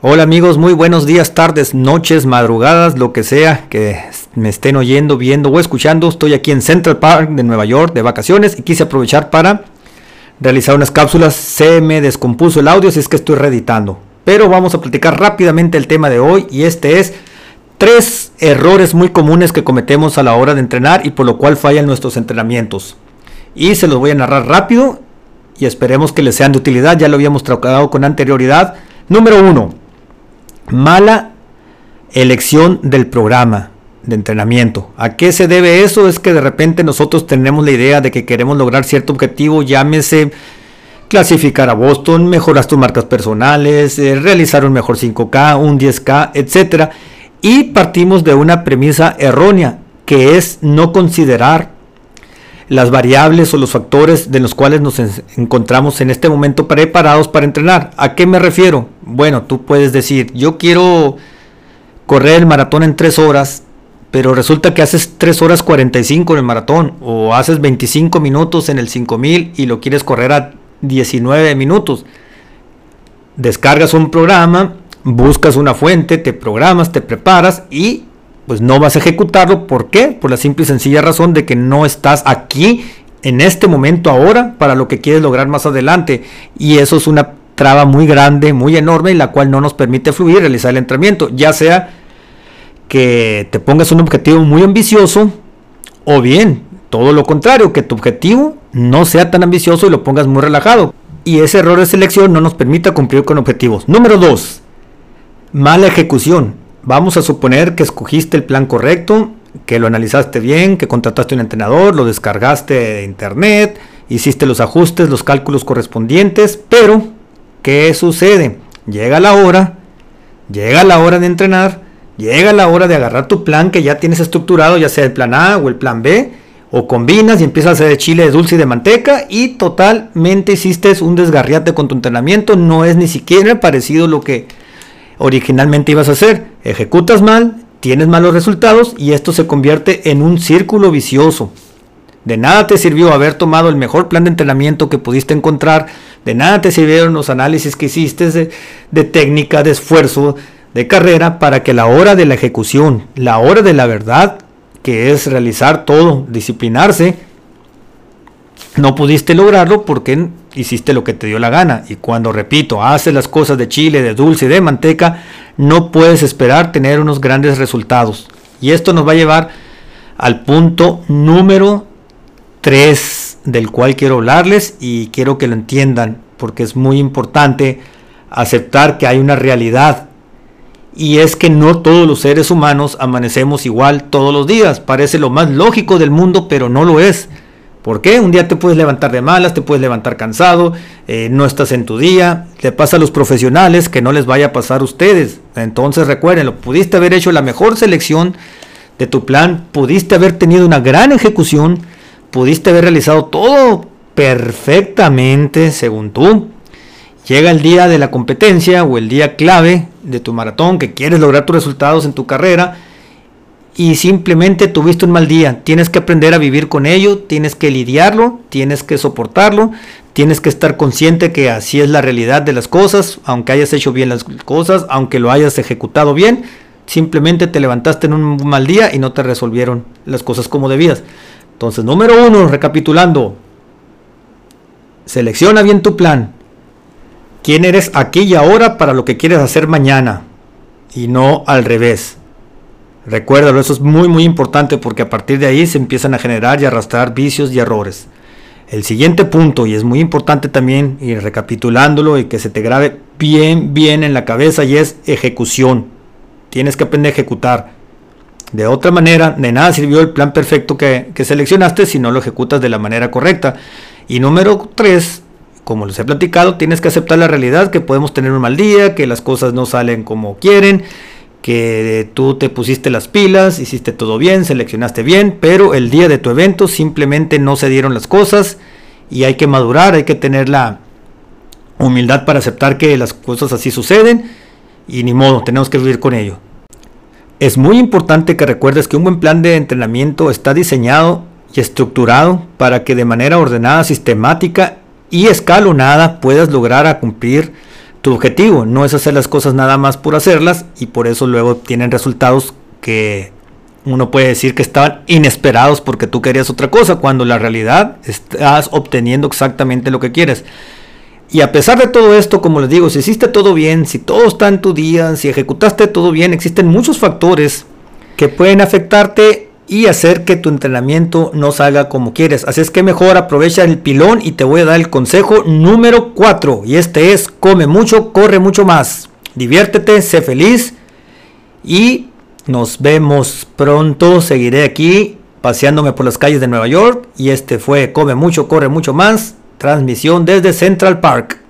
Hola amigos, muy buenos días, tardes, noches, madrugadas, lo que sea que me estén oyendo, viendo o escuchando. Estoy aquí en Central Park de Nueva York de vacaciones y quise aprovechar para realizar unas cápsulas. Se me descompuso el audio, si es que estoy reeditando. Pero vamos a platicar rápidamente el tema de hoy y este es tres errores muy comunes que cometemos a la hora de entrenar y por lo cual fallan nuestros entrenamientos. Y se los voy a narrar rápido y esperemos que les sean de utilidad. Ya lo habíamos tratado con anterioridad. Número uno mala elección del programa de entrenamiento. ¿A qué se debe eso? Es que de repente nosotros tenemos la idea de que queremos lograr cierto objetivo, llámese clasificar a Boston, mejorar tus marcas personales, eh, realizar un mejor 5K, un 10K, etc. Y partimos de una premisa errónea, que es no considerar las variables o los factores de los cuales nos encontramos en este momento preparados para entrenar. ¿A qué me refiero? Bueno, tú puedes decir, yo quiero correr el maratón en 3 horas, pero resulta que haces 3 horas 45 en el maratón o haces 25 minutos en el 5000 y lo quieres correr a 19 minutos. Descargas un programa, buscas una fuente, te programas, te preparas y pues no vas a ejecutarlo. ¿Por qué? Por la simple y sencilla razón de que no estás aquí en este momento ahora para lo que quieres lograr más adelante. Y eso es una traba muy grande, muy enorme, y la cual no nos permite fluir, realizar el entrenamiento. Ya sea que te pongas un objetivo muy ambicioso o bien todo lo contrario, que tu objetivo no sea tan ambicioso y lo pongas muy relajado. Y ese error de selección no nos permite cumplir con objetivos. Número 2. Mala ejecución. Vamos a suponer que escogiste el plan correcto, que lo analizaste bien, que contrataste un entrenador, lo descargaste de internet, hiciste los ajustes, los cálculos correspondientes, pero ¿qué sucede? Llega la hora, llega la hora de entrenar, llega la hora de agarrar tu plan que ya tienes estructurado, ya sea el plan A o el plan B, o combinas y empiezas a hacer de chile de dulce y de manteca y totalmente hiciste un desgarriate con tu entrenamiento, no es ni siquiera parecido lo que originalmente ibas a hacer. Ejecutas mal, tienes malos resultados y esto se convierte en un círculo vicioso. De nada te sirvió haber tomado el mejor plan de entrenamiento que pudiste encontrar, de nada te sirvieron los análisis que hiciste de, técnica, de esfuerzo, de carrera, para que la hora de la ejecución, la hora de la verdad, que es realizar todo, disciplinarse, no pudiste lograrlo porque hiciste lo que te dio la gana. Y cuando, repito, haces las cosas de chile, de dulce y de manteca, no puedes esperar tener unos grandes resultados. Y esto nos va a llevar al punto número 3 del cual quiero hablarles y quiero que lo entiendan porque es muy importante aceptar que hay una realidad y es que no todos los seres humanos amanecemos igual todos los días. Parece lo más lógico del mundo, pero no lo es. ¿Por qué? Un día te puedes levantar de malas, te puedes levantar cansado, eh, no estás en tu día, le pasa a los profesionales que no les vaya a pasar a ustedes. Entonces recuérdenlo, pudiste haber hecho la mejor selección de tu plan, pudiste haber tenido una gran ejecución, pudiste haber realizado todo perfectamente según tú. Llega el día de la competencia o el día clave de tu maratón que quieres lograr tus resultados en tu carrera y simplemente tuviste un mal día. Tienes que aprender a vivir con ello, tienes que lidiarlo, tienes que soportarlo, tienes que estar consciente que así es la realidad de las cosas, aunque hayas hecho bien las cosas, aunque lo hayas ejecutado bien, simplemente te levantaste en un mal día y no te resolvieron las cosas como debías. Entonces, número uno, recapitulando, selecciona bien tu plan. ¿Quién eres aquí y ahora para lo que quieres hacer mañana? Y no al revés. Recuérdalo, eso es muy muy importante porque a partir de ahí se empiezan a generar y arrastrar vicios y errores. El siguiente punto, y es muy importante también, y recapitulándolo y que se te grabe bien, bien en la cabeza, y es ejecución. Tienes que aprender a ejecutar. De otra manera, de nada sirvió el plan perfecto que, que seleccionaste si no lo ejecutas de la manera correcta. Y número 3, como les he platicado, tienes que aceptar la realidad que podemos tener un mal día, que las cosas no salen como quieren que tú te pusiste las pilas, hiciste todo bien, seleccionaste bien, pero el día de tu evento simplemente no se dieron las cosas y hay que madurar, hay que tener la humildad para aceptar que las cosas así suceden y ni modo, tenemos que vivir con ello. Es muy importante que recuerdes que un buen plan de entrenamiento está diseñado y estructurado para que de manera ordenada, sistemática y escalonada puedas lograr cumplir tu objetivo, no es hacer las cosas nada más por hacerlas y por eso luego tienen resultados que uno puede decir que estaban inesperados porque tú querías otra cosa, cuando la realidad estás obteniendo exactamente lo que quieres. Y a pesar de todo esto, como les digo, si hiciste todo bien, si todo está en tu día, si ejecutaste todo bien, existen muchos factores que pueden afectarte y hacer que tu entrenamiento no salga como quieres. Así es que mejor aprovecha el pilón y te voy a dar el consejo número 4. Y este es, come mucho, corre mucho más. Diviértete, sé feliz y nos vemos pronto. Seguiré aquí paseándome por las calles de Nueva York. Y este fue Come mucho, corre mucho más. Transmisión desde Central Park.